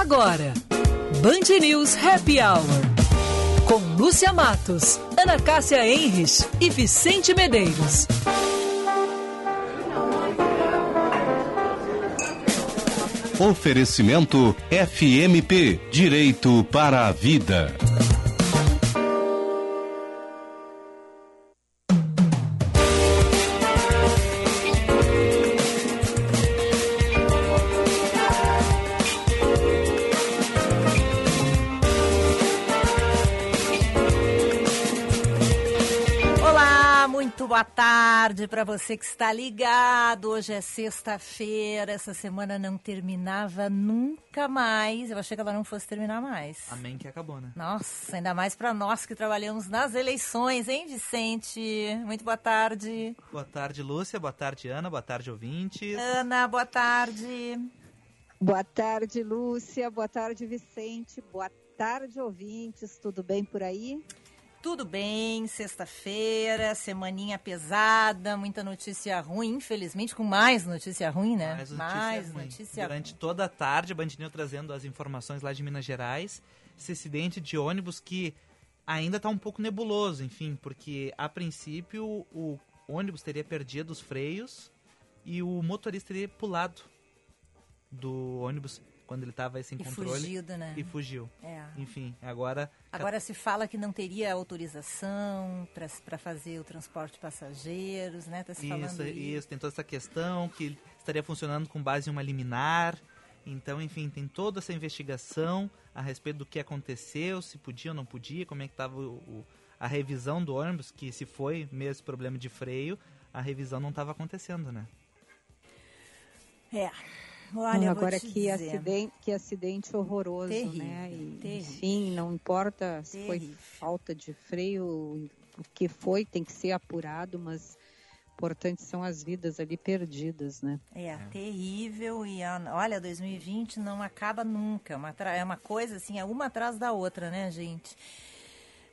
Agora, Band News Happy Hour. Com Lúcia Matos, Ana Cássia Enres e Vicente Medeiros. Oferecimento FMP Direito para a Vida. Tarde para você que está ligado. Hoje é sexta-feira, essa semana não terminava nunca mais. Eu achei que ela não fosse terminar mais. Amém que acabou, né? Nossa, ainda mais para nós que trabalhamos nas eleições, hein, Vicente? Muito boa tarde. Boa tarde, Lúcia. Boa tarde, Ana. Boa tarde, ouvintes. Ana, boa tarde. Boa tarde, Lúcia. Boa tarde, Vicente. Boa tarde, ouvintes. Tudo bem por aí? Tudo bem, sexta-feira, semaninha pesada, muita notícia ruim, infelizmente, com mais notícia ruim, né? Mais notícia, mais ruim. notícia Durante ruim. toda a tarde, a Bandinho trazendo as informações lá de Minas Gerais, esse acidente de ônibus que ainda está um pouco nebuloso, enfim, porque a princípio o ônibus teria perdido os freios e o motorista teria pulado do ônibus quando ele estava sem e controle. Fugido, né? E fugiu. É. Enfim, agora. Agora se fala que não teria autorização para fazer o transporte de passageiros, né? Tá se isso, falando isso, isso, tem toda essa questão que estaria funcionando com base em uma liminar. Então, enfim, tem toda essa investigação a respeito do que aconteceu, se podia ou não podia, como é que estava a revisão do ônibus, que se foi mesmo problema de freio, a revisão não estava acontecendo, né? É. Olha, agora que dizer. acidente, que acidente horroroso, terrível, né? E, terrível. enfim, não importa se terrível. foi falta de freio, o que foi tem que ser apurado, mas importante são as vidas ali perdidas, né? É, é. terrível e olha, 2020 não acaba nunca, uma é uma coisa assim, é uma atrás da outra, né, gente?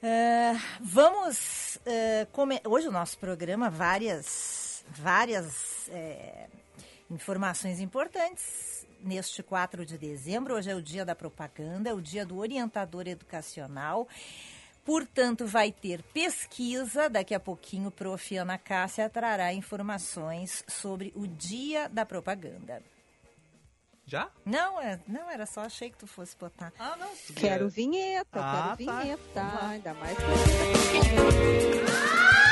Uh, vamos uh, hoje o nosso programa várias várias é, Informações importantes neste 4 de dezembro. Hoje é o dia da propaganda, é o dia do orientador educacional. Portanto, vai ter pesquisa. Daqui a pouquinho, o prof. Ana Cássia trará informações sobre o dia da propaganda. Já? Não, é, não, era só achei que tu fosse botar. Ah, não. Quero vinheta, ah, quero tá. vinheta. Ainda mais.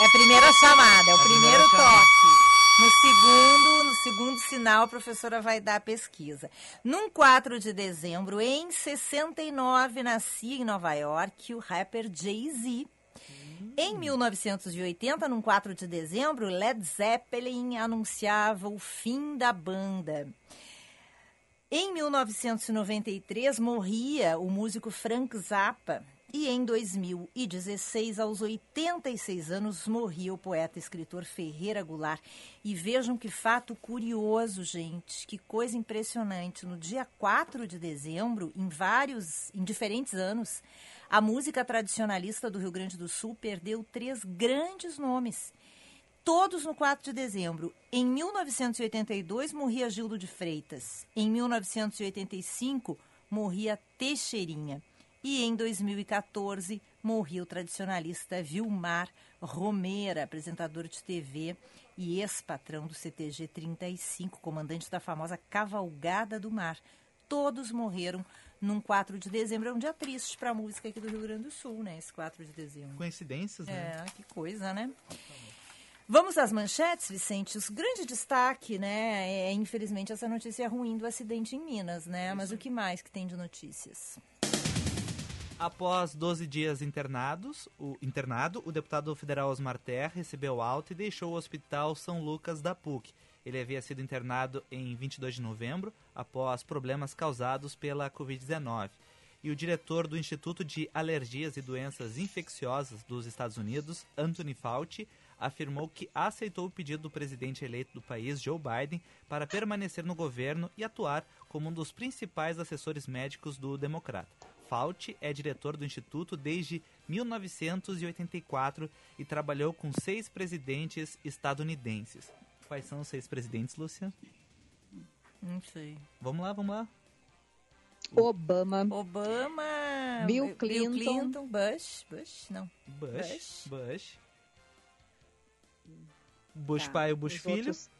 É a primeira chamada, é o é primeiro toque. No segundo, no segundo sinal, a professora vai dar a pesquisa. Num 4 de dezembro, em 69, nascia em Nova York o rapper Jay-Z. Em 1980, num 4 de dezembro, Led Zeppelin anunciava o fim da banda. Em 1993, morria o músico Frank Zappa, e em 2016, aos 86 anos, morria o poeta e escritor Ferreira Goulart. E vejam que fato curioso, gente, que coisa impressionante. No dia 4 de dezembro, em vários, em diferentes anos, a música tradicionalista do Rio Grande do Sul perdeu três grandes nomes. Todos no 4 de dezembro. Em 1982, morria Gildo de Freitas. Em 1985, morria Teixeirinha. E em 2014 morreu o tradicionalista Vilmar Romeira, apresentador de TV e ex-patrão do CTG 35, comandante da famosa Cavalgada do Mar. Todos morreram num 4 de dezembro. É um dia triste para a música aqui do Rio Grande do Sul, né? Esse 4 de dezembro. Coincidências, né? É, que coisa, né? Vamos às manchetes, Vicente. O grande destaque, né, é infelizmente essa notícia ruim do acidente em Minas, né? Isso. Mas o que mais que tem de notícias? Após 12 dias internados, o, internado, o deputado federal Osmar Terra recebeu alta e deixou o Hospital São Lucas da PUC. Ele havia sido internado em 22 de novembro, após problemas causados pela Covid-19. E o diretor do Instituto de Alergias e Doenças Infecciosas dos Estados Unidos, Anthony Fauci, afirmou que aceitou o pedido do presidente eleito do país, Joe Biden, para permanecer no governo e atuar como um dos principais assessores médicos do democrata. Fauci é diretor do Instituto desde 1984 e trabalhou com seis presidentes estadunidenses. Quais são os seis presidentes, Lúcia? Não sei. Vamos lá, vamos lá. Obama. Obama. Bill Clinton. Bill Clinton. Bush. Bush, não. Bush. Bush. Bush. Bush Tá, pai e Bush os filho. outros-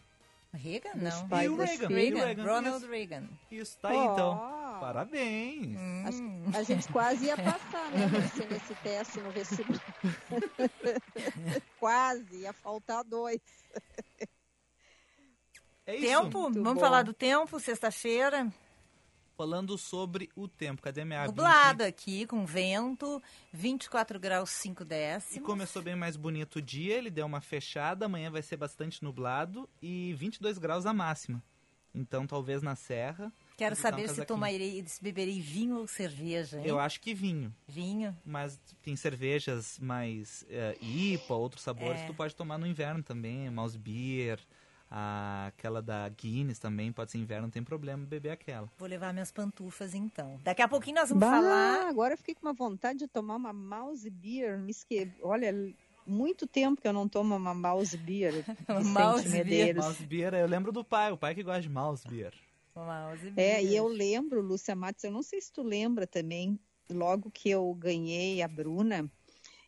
Reagan, Bush não. pai E o Bush Reagan, Reagan. Reagan, Ronald. Reagan. Isso, tá aí então. Parabéns. Hum. A gente quase ia passar, né, Lúcia, nesse teste no vestibular. quase, ia faltar dois. É isso. Tempo? Muito Vamos bom. falar do tempo, sexta-feira. Falando sobre o tempo. Cadê minha aba? Nublado aqui, com vento, 24 graus 5 E décimos. começou bem mais bonito o dia, ele deu uma fechada, amanhã vai ser bastante nublado e 22 graus a máxima. Então talvez na serra. Quero botar um saber se tomarei, se beberei vinho ou cerveja, hein? Eu acho que vinho, Vinho. mas tem cervejas mais eh, IPA, outros sabores, É. tu pode tomar no inverno também, mouse beer, a- aquela da Guinness também, pode ser inverno, não tem problema beber aquela. Vou levar minhas pantufas então. Daqui a pouquinho nós vamos Bah, falar. agora eu fiquei com uma vontade de tomar uma mouse beer. Me esque... Olha, muito tempo que eu não tomo uma mouse beer. Mouse beer. Mouse beer, eu lembro do pai, o pai que gosta de mouse beer. Mouse É, e eu lembro, Lúcia Matos, eu não sei se tu lembra também, logo que eu ganhei a Bruna,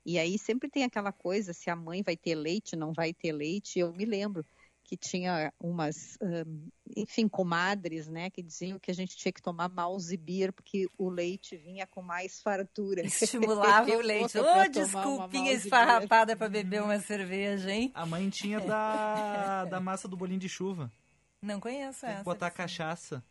e aí sempre tem aquela coisa, se a mãe vai ter leite, não vai ter leite, eu me lembro que tinha umas, hum, enfim, comadres, né, que diziam que a gente tinha que tomar mouse beer, porque o leite vinha com mais fartura. Estimulava o leite. Ô, uma desculpinha esfarrapada pra beber uma cerveja, hein? A mãe tinha da, da massa do bolinho de chuva. Não conheço Tem essa. que botar cachaça.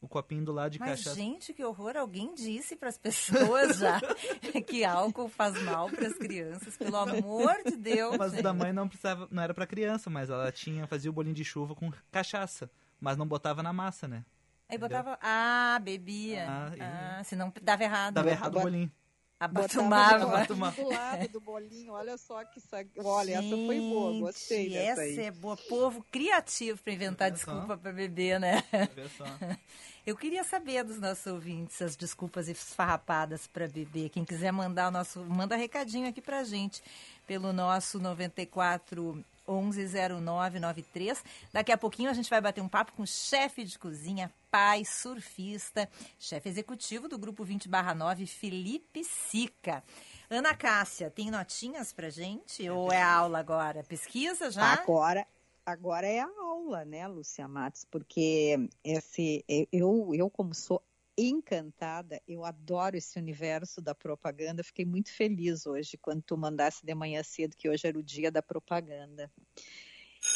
O copinho do lado de Mas, cachaça. gente, que horror. Alguém disse pras pessoas já que álcool faz mal pras crianças. Pelo amor de Deus. Mas gente. da mãe não precisava, não era pra criança, mas ela tinha, fazia o bolinho de chuva com cachaça, mas não botava na massa, né? Aí botava. Ah, bebia. Ah, Ah, e- senão dava errado. Dava errado o bolinho. Abatumava. Botava Tomava. do lado do bolinho, olha só que sa- Olha, essa foi boa, gostei Gente, dessa essa aí. é boa. Povo criativo pra inventar desculpa pra beber, né? Eu queria saber dos nossos ouvintes as desculpas esfarrapadas para beber. Quem quiser mandar o nosso, manda recadinho aqui pra gente pelo nosso 94 110993. Daqui a pouquinho a gente vai bater um papo com o chefe de cozinha, pai, surfista, chefe executivo do grupo 20/9, Felipe Sica. Ana Cássia, tem notinhas pra gente ou é aula agora? Pesquisa já? Agora, agora é a aula, né, Lúcia Matos? Porque esse, eu, eu como sou encantada, eu adoro esse universo da propaganda. Fiquei muito feliz hoje quando tu mandasse de manhã cedo que hoje era o dia da propaganda.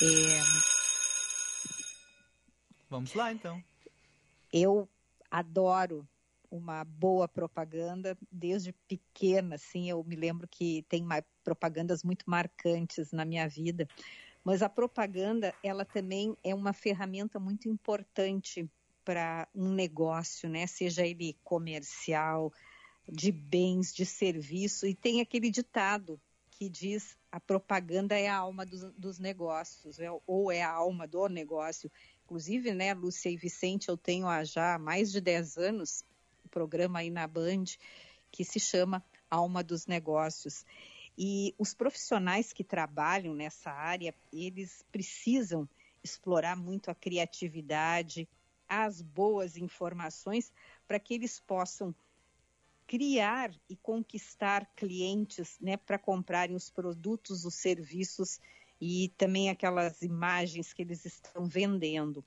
É, Vamos lá então. eu adoro uma boa propaganda desde pequena, assim, eu me lembro que tem propagandas muito marcantes na minha vida, mas a propaganda, ela também é uma ferramenta muito importante para um negócio, né, seja ele comercial, de bens, de serviço, e tem aquele ditado que diz a propaganda é a alma dos, dos negócios, é- ou é a alma do negócio. Inclusive, né, Lúcia e Vicente, eu tenho há já mais de 10 anos um programa aí na Band que se chama Alma dos Negócios. E os profissionais que trabalham nessa área, eles precisam explorar muito a criatividade, as boas informações, para que eles possam criar e conquistar clientes né, para comprarem os produtos, os serviços e também aquelas imagens que eles estão vendendo.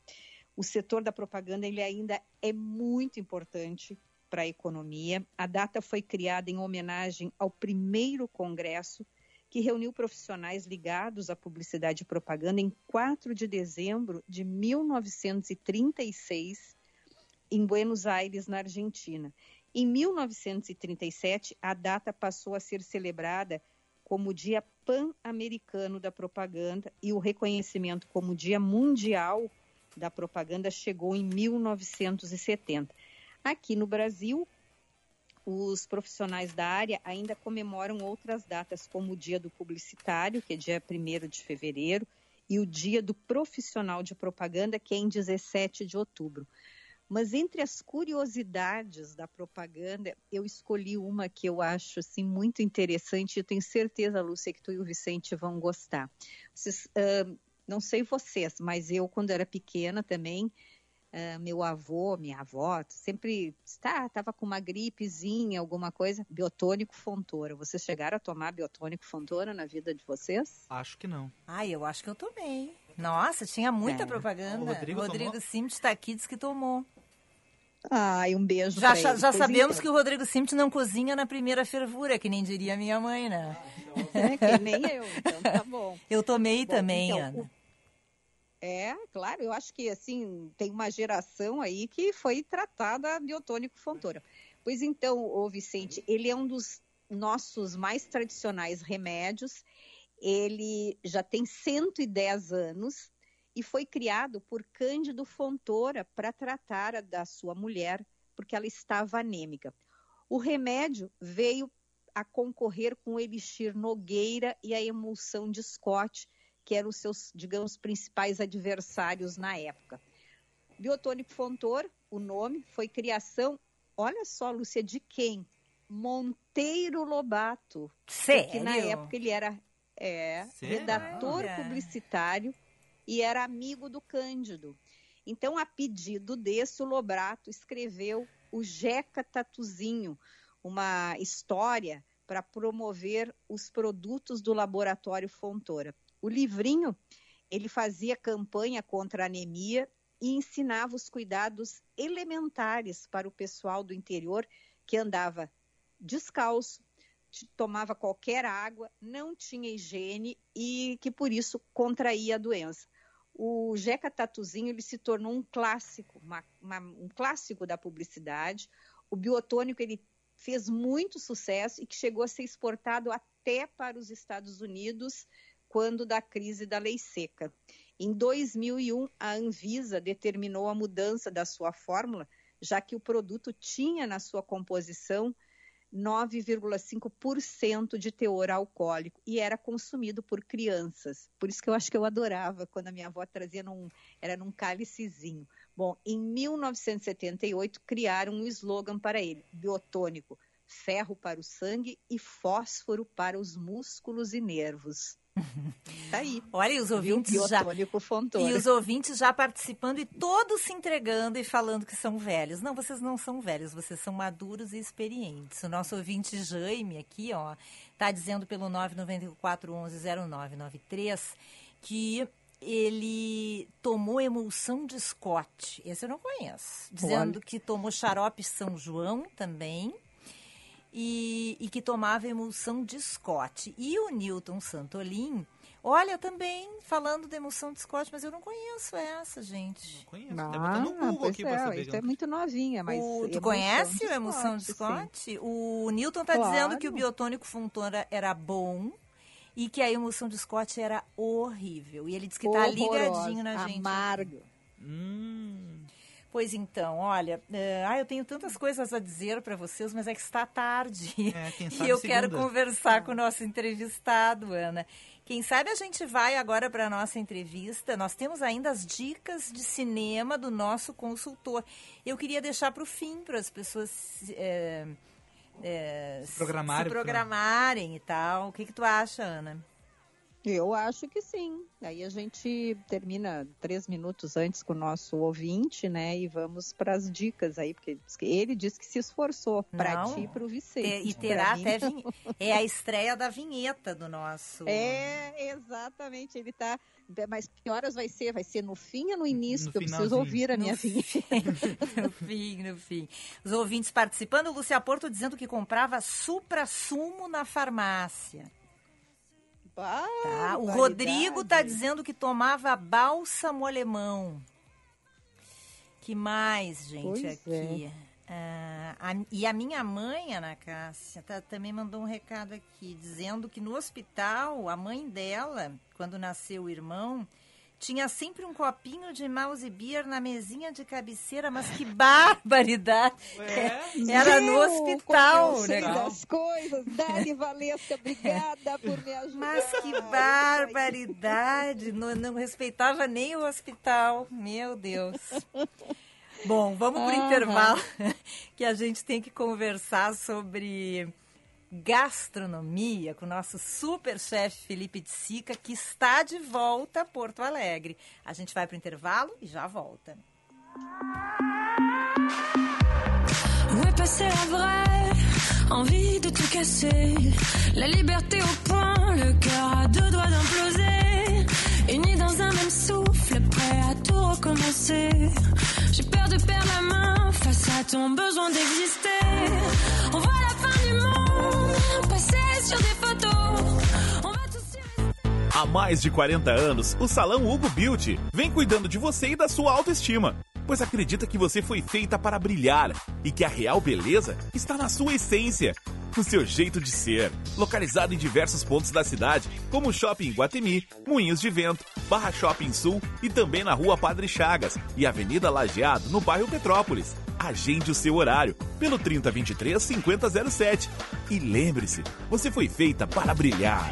O setor da propaganda ele ainda é muito importante para a economia. A data foi criada em homenagem ao primeiro congresso que reuniu profissionais ligados à publicidade e propaganda em 4 de dezembro de 1936 em Buenos Aires, na Argentina. Em 1937, a data passou a ser celebrada como Dia Pan-Americano da Propaganda e o reconhecimento como Dia Mundial da Propaganda chegou em 1970. Aqui no Brasil, os profissionais da área ainda comemoram outras datas, como o Dia do Publicitário, que é dia 1 de fevereiro, e o Dia do Profissional de Propaganda, que é em 17 de outubro. Mas entre as curiosidades da propaganda, eu escolhi uma que eu acho assim muito interessante. e Eu tenho certeza, Lúcia, que tu e o Vicente vão gostar. Vocês, uh, não sei vocês, mas eu quando era pequena também Uh, meu avô, minha avó, sempre tá, tava com uma gripezinha, alguma coisa, biotônico Fontoura. Vocês chegaram a tomar biotônico Fontoura na vida de vocês? Acho que não. Ai, eu acho que eu tomei. Nossa, tinha muita é. propaganda. O Rodrigo, Rodrigo Simt está aqui, diz que tomou. Ai, um beijo. Já, já, já sabemos que o Rodrigo Simt não cozinha na primeira fervura, que nem diria minha mãe, né? É, que nem eu, então tá bom. Eu tomei bom, também, então, Ana. É, claro, eu acho que assim, tem uma geração aí que foi tratada biotônico fontora. Pois então, o Vicente, ele é um dos nossos mais tradicionais remédios. Ele já tem 110 anos e foi criado por Cândido Fontoura para tratar da sua mulher, porque ela estava anêmica. O remédio veio a concorrer com o Elixir Nogueira e a emulsão de Scott, que eram os seus, digamos, principais adversários na época. Biotônico Fontoura, o nome, foi criação, olha só, Lúcia, de quem? Monteiro Lobato. Sério? Que na época ele era é, redator publicitário e era amigo do Cândido. Então, a pedido desse, o Lobato escreveu o Jeca Tatuzinho, uma história para promover os produtos do laboratório Fontoura. O livrinho, ele fazia campanha contra a anemia e ensinava os cuidados elementares para o pessoal do interior que andava descalço, tomava qualquer água, não tinha higiene e que por isso contraía a doença. O Jeca Tatuzinho ele se tornou um clássico, uma, uma, um clássico da publicidade. O biotônico ele fez muito sucesso e que chegou a ser exportado até para os Estados Unidos quando da crise da lei seca. Em 2001, a Anvisa determinou a mudança da sua fórmula, já que o produto tinha na sua composição 9,5% de teor alcoólico e era consumido por crianças. Por isso que eu acho que eu adorava quando a minha avó trazia num, era num cálicezinho. Bom, em 1978 criaram um slogan para ele, biotônico, ferro para o sangue e fósforo para os músculos e nervos. Tá aí. Olha, e os ouvintes já e os ouvintes já participando e todos se entregando e falando que são velhos. Não, vocês não são velhos, vocês são maduros e experientes. O nosso ouvinte Jaime aqui, ó, tá dizendo pelo 994110993 que ele tomou emulsão de Scott. Esse eu não conheço. Dizendo Olha. que tomou xarope São João também e, e que tomava emulsão de Scott. E o Newton Santolin, olha, também falando de emulsão de Scott, mas eu não conheço essa, gente. Não conheço. Ah, tá no Google aqui é, pra saber. Isso é muito novinha, mas... O, tu conhece a emulsão de Scott? Sim. O Newton está claro. dizendo que o biotônico Fontoura era bom e que a emulsão de Scott era horrível. E ele diz que está ligadinho na gente. Amargo. Hum. Pois então, olha, uh, ah, eu tenho tantas coisas a dizer para vocês, mas é que está tarde. É, e eu segunda. quero conversar com o nosso entrevistado, Ana. Quem sabe a gente vai agora para a nossa entrevista. Nós temos ainda as dicas de cinema do nosso consultor. Eu queria deixar para o fim, para as pessoas é, é, se programarem, se programarem e tal. O que, que tu acha, Ana? Eu acho que sim. Aí a gente termina três minutos antes com o nosso ouvinte, né? E vamos para as dicas aí, porque ele disse que se esforçou para ti e para o Vicente. E terá até vin... é a estreia da vinheta do nosso. É, exatamente. Ele tá. Mas que horas vai ser? Vai ser no fim ou no início? No que eu preciso ouvir a minha no vinheta. no fim, no fim. Os ouvintes participando, o Lúcia Porto dizendo que comprava supra-sumo na farmácia. Tá? O Rodrigo tá dizendo que tomava bálsamo alemão. Que mais, gente, pois aqui? É. Ah, a, e a minha mãe, Ana Cássia, tá, também mandou um recado aqui, dizendo que no hospital, a mãe dela, quando nasceu o irmão, tinha sempre um copinho de mouse beer na mesinha de cabeceira, mas que barbaridade! É? Era no hospital, né? das coisas. Dani Valesca, obrigada por me ajudar. Mas que barbaridade! Não, não respeitava nem o hospital, meu Deus. Bom, vamos para o intervalo, que a gente tem que conversar sobre gastronomia com o nosso super chefe Felipe de Sica, que está de volta a Porto Alegre. A gente vai para o intervalo e já volta. Est passé la vraie envie de tout casser. La liberté au point, le cœur à deux doigts d'imploser. Unis dans un même souffle, prêt à tout recommencer. J'ai peur de perdre la main face à ton besoin d'exister. On voit Há mais de 40 anos, o Salão Hugo Beauty vem cuidando de você e da sua autoestima, pois acredita que você foi feita para brilhar e que a real beleza está na sua essência, no seu jeito de ser. Localizado em diversos pontos da cidade, como o Shopping Guatemi, Moinhos de Vento, Barra Shopping Sul e também na Rua Padre Chagas e Avenida Lajeado, no bairro Petrópolis. Agende o seu horário pelo 3023 5007. E lembre-se, você foi feita para brilhar.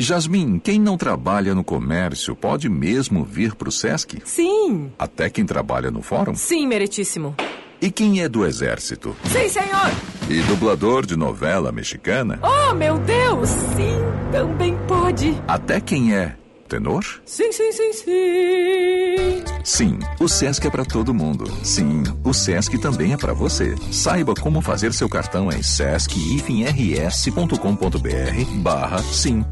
Jasmin, quem não trabalha no comércio pode mesmo vir para o Sesc? Sim. Até quem trabalha no fórum? Sim, meritíssimo. E quem é do exército? Sim, senhor. E dublador de novela mexicana? Oh, meu Deus! Sim, também pode. Até quem é tenor? Sim, sim, sim, sim. Sim, o Sesc é para todo mundo. Sim, o Sesc também é para você. Saiba como fazer seu cartão em sesc-rs.com.br barra sim.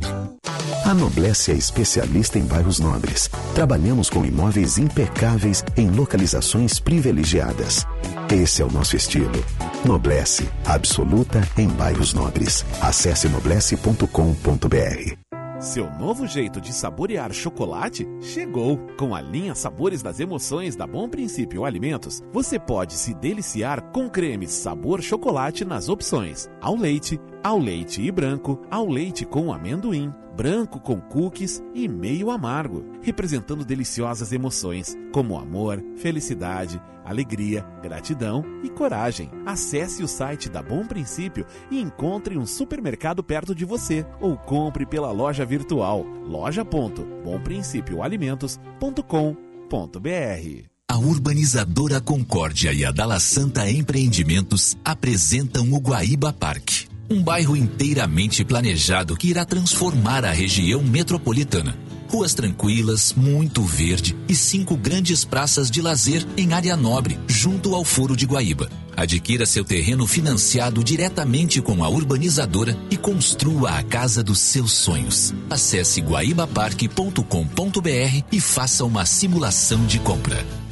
A Noblesse é especialista em bairros nobres. Trabalhamos com imóveis impecáveis em localizações privilegiadas. Esse é o nosso estilo. Noblesse, absoluta em bairros nobres. Acesse noblesse.com.br. Seu novo jeito de saborear chocolate chegou! Com a linha Sabores das Emoções da Bom Princípio Alimentos, você pode se deliciar com cremes sabor chocolate nas opções ao leite, ao leite e branco, ao leite com amendoim, branco com cookies e meio amargo, representando deliciosas emoções como amor, felicidade, alegria, gratidão e coragem. Acesse o site da Bom Princípio e encontre um supermercado perto de você ou compre pela loja virtual loja.bomprincipioalimentos.com.br. A urbanizadora Concórdia e a Dala Santa Empreendimentos apresentam o Guaíba Parque, um bairro inteiramente planejado que irá transformar a região metropolitana. Ruas tranquilas, muito verde e cinco grandes praças de lazer em área nobre, junto ao Foro de Guaíba. Adquira seu terreno financiado diretamente com a urbanizadora e construa a casa dos seus sonhos. Acesse guaibaparque.com.br e faça uma simulação de compra.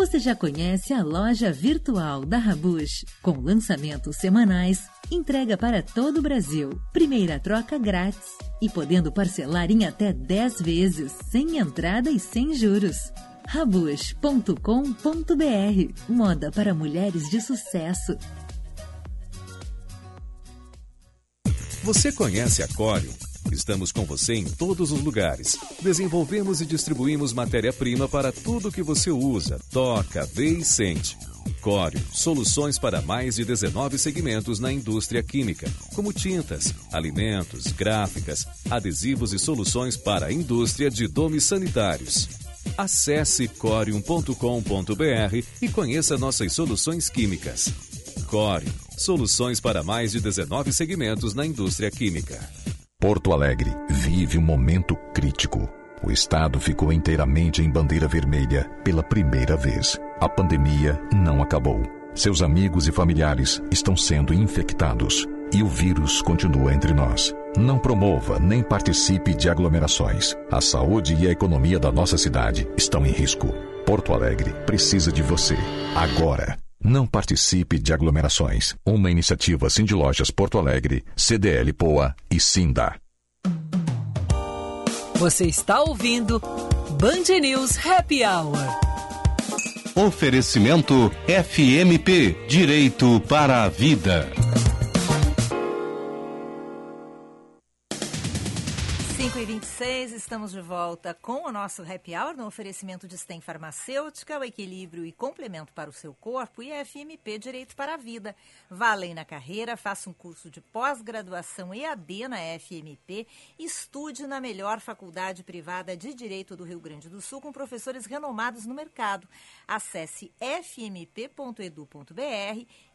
Você já conhece a loja virtual da Rabush? Com lançamentos semanais, entrega para todo o Brasil, primeira troca grátis e podendo parcelar em até 10 vezes, sem entrada e sem juros. Rabush.com.br Moda para mulheres de sucesso. Você conhece a Corium? Estamos com você em todos os lugares. Desenvolvemos e distribuímos matéria-prima para tudo que você usa, toca, vê e sente. Cório, soluções para mais de 19 segmentos na indústria química, como tintas, alimentos, gráficas, adesivos e soluções para a indústria de domes sanitários. Acesse corium.com.br e conheça nossas soluções químicas. Corium, soluções para mais de 19 segmentos na indústria química. Porto Alegre vive um momento crítico. O estado ficou inteiramente em bandeira vermelha pela primeira vez. A pandemia não acabou. Seus amigos e familiares estão sendo infectados e o vírus continua entre nós. Não promova nem participe de aglomerações. A saúde e a economia da nossa cidade estão em risco. Porto Alegre precisa de você agora. Não participe de aglomerações. Uma iniciativa Cindy Lojas Porto Alegre, CDL Poa e Sinda. Você está ouvindo Band News Happy Hour. Oferecimento FMP Direito para a Vida. 26, estamos de volta com o nosso Happy Hour no oferecimento de STEM Farmacêutica, o equilíbrio e complemento para o seu corpo e FMP Direito para a Vida. Valem na carreira, faça um curso de pós-graduação EAD na FMP, estude na melhor faculdade privada de Direito do Rio Grande do Sul com professores renomados no mercado. Acesse fmp.edu.br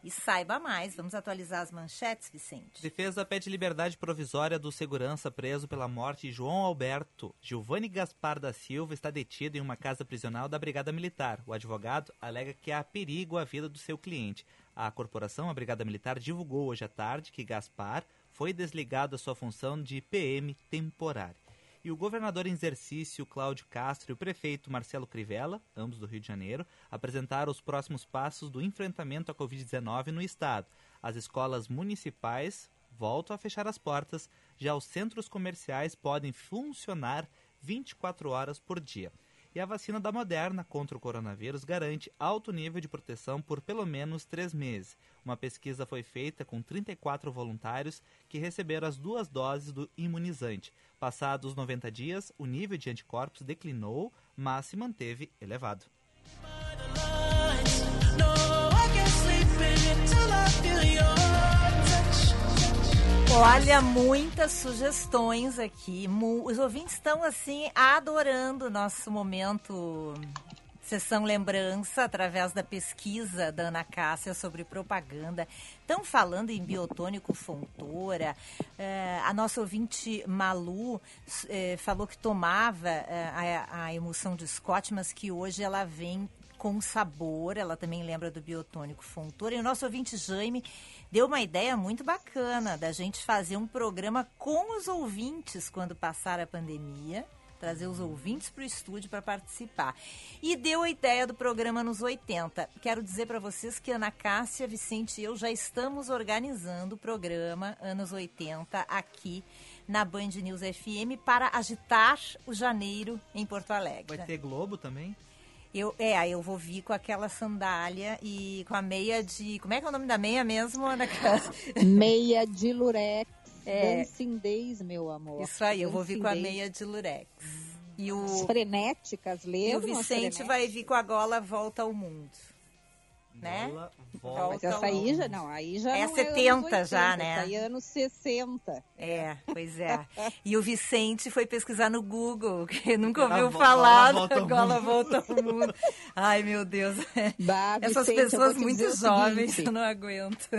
e saiba mais. Vamos atualizar as manchetes, Vicente. Defesa pede liberdade provisória do segurança preso pela morte de João Alberto. Giovanni Gaspar da Silva está detido em uma casa prisional da Brigada Militar. O advogado alega que há perigo à vida do seu cliente. A corporação, a Brigada Militar, divulgou hoje à tarde que Gaspar foi desligado da sua função de PM temporário. E o governador em exercício Cláudio Castro e o prefeito Marcelo Crivella, ambos do Rio de Janeiro, apresentaram os próximos passos do enfrentamento à Covid-19 no estado. As escolas municipais voltam a fechar as portas, já os centros comerciais podem funcionar 24 horas por dia. E a vacina da Moderna contra o coronavírus garante alto nível de proteção por pelo menos três meses. Uma pesquisa foi feita com 34 voluntários que receberam as duas doses do imunizante. Passados 90 dias, o nível de anticorpos declinou, mas se manteve elevado. Olha, muitas sugestões aqui. Os ouvintes estão, assim, adorando o nosso momento Sessão Lembrança, através da pesquisa da Ana Cássia sobre propaganda. Estão falando em biotônico Fontoura. É, a nossa ouvinte Malu é, falou que tomava é, a, a emulsão de Scott, mas que hoje ela vem com sabor. Ela também lembra do biotônico Fontoura. E o nosso ouvinte Jaime deu uma ideia muito bacana da gente fazer um programa com os ouvintes quando passar a pandemia trazer os ouvintes para o estúdio para participar. E deu a ideia do programa nos 80. Quero dizer para vocês que Ana Cássia, Vicente e eu já estamos organizando o programa Anos 80 aqui na Band News FM para agitar o janeiro em Porto Alegre. Vai ter Globo também? Eu, é, eu vou vir com aquela sandália e com a meia de. Como é que é o nome da meia mesmo, Ana Cássia? Meia de lurex. É. Dancing Days, meu amor. Isso aí, eu vou vir com a meia de lurex. E o... As frenéticas, lembra? E o Vicente vai vir com a gola Volta ao Mundo. Né? Volta Mas essa aí já, não, aí já é não 70 é anos 80, já, né? Aí anos 60. É, pois é. e o Vicente foi pesquisar no Google, que nunca ouviu falar volta da ao gola volta ao mundo. Ai, meu Deus. Bah, Essas Vicente, pessoas muito jovens, eu não aguento.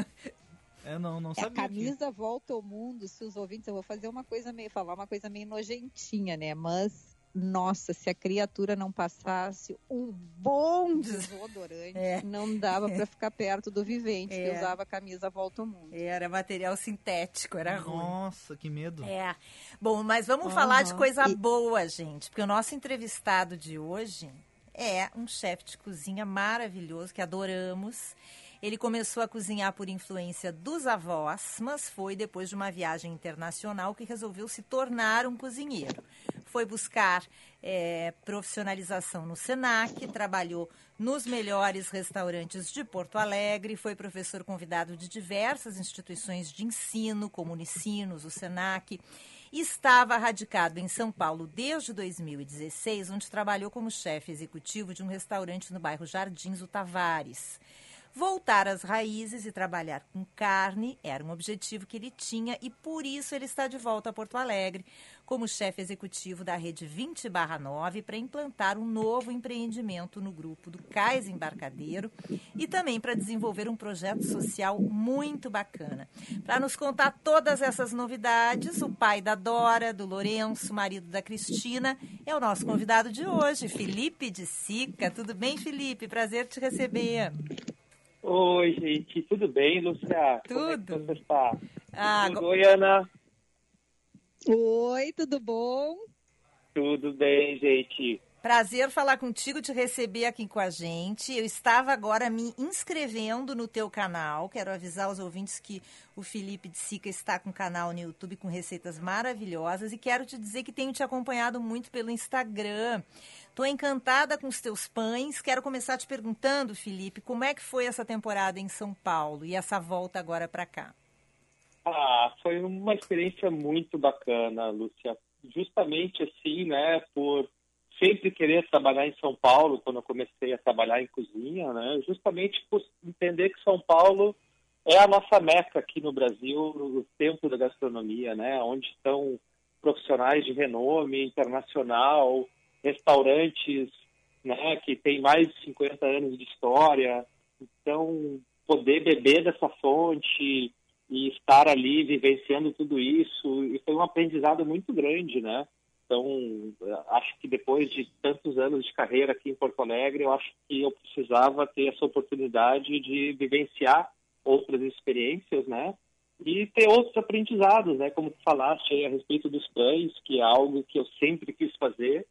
Eu não, não É a sabia. que- camisa volta ao mundo, se os ouvintes, eu vou fazer uma coisa meio, falar uma coisa meio nojentinha, né? Mas, nossa, se a criatura não passasse um bom desodorante, É. não dava pra ficar perto do vivente É. que usava a camisa volta ao mundo. Era material sintético, era ruim. Nossa, que medo. É. Bom, mas vamos Aham. falar de coisa E- boa, gente. Porque o nosso entrevistado de hoje é um chefe de cozinha maravilhoso que adoramos. Ele começou a cozinhar por influência dos avós, mas foi depois de uma viagem internacional que resolveu se tornar um cozinheiro. Foi buscar eh, profissionalização no SENAC, trabalhou nos melhores restaurantes de Porto Alegre, foi professor convidado de diversas instituições de ensino, como Unicinos, o SENAC. Estava radicado em São Paulo desde 2016, onde trabalhou como chefe executivo de um restaurante no bairro Jardins do Tavares. Voltar às raízes e trabalhar com carne era um objetivo que ele tinha e por isso ele está de volta a Porto Alegre como chefe executivo da rede 20/9 para implantar um novo empreendimento no grupo do Cais Embarcadeiro e também para desenvolver um projeto social muito bacana. Para nos contar todas essas novidades, o pai da Dora, do Lourenço, marido da Cristina, é o nosso convidado de hoje, Felipe de Sica. Tudo bem, Felipe? Prazer te receber. Oi, gente, tudo bem, Lúcia? Como é que Tudo. você está? Ah, Tudo, go- Oi, Ana. Oi, tudo bom? Tudo bem, gente. Prazer falar contigo, te receber aqui com a gente. Eu estava agora me inscrevendo no teu canal. Quero avisar os ouvintes que o Felipe de Sica está com um canal no YouTube com receitas maravilhosas e quero te dizer que tenho te acompanhado muito pelo Instagram. Estou encantada com os teus pães. Quero começar te perguntando, Felipe, como é que foi essa temporada em São Paulo e essa volta agora para cá? Ah, foi uma experiência muito bacana, Lúcia. justamente assim, né, por sempre querer trabalhar em São Paulo, quando eu comecei a trabalhar em cozinha, né, justamente por entender que São Paulo é a nossa meca aqui no Brasil, o tempo da gastronomia, né, onde estão profissionais de renome internacional, restaurantes, né, que tem mais de 50 anos de história. Então, poder beber dessa fonte e estar ali vivenciando tudo isso, e foi um aprendizado muito grande, né? Então, acho que depois de tantos anos de carreira aqui em Porto Alegre, eu acho que eu precisava ter essa oportunidade de vivenciar outras experiências, né? E ter outros aprendizados, né? Como tu falaste a respeito dos pães, que é algo que eu sempre quis fazer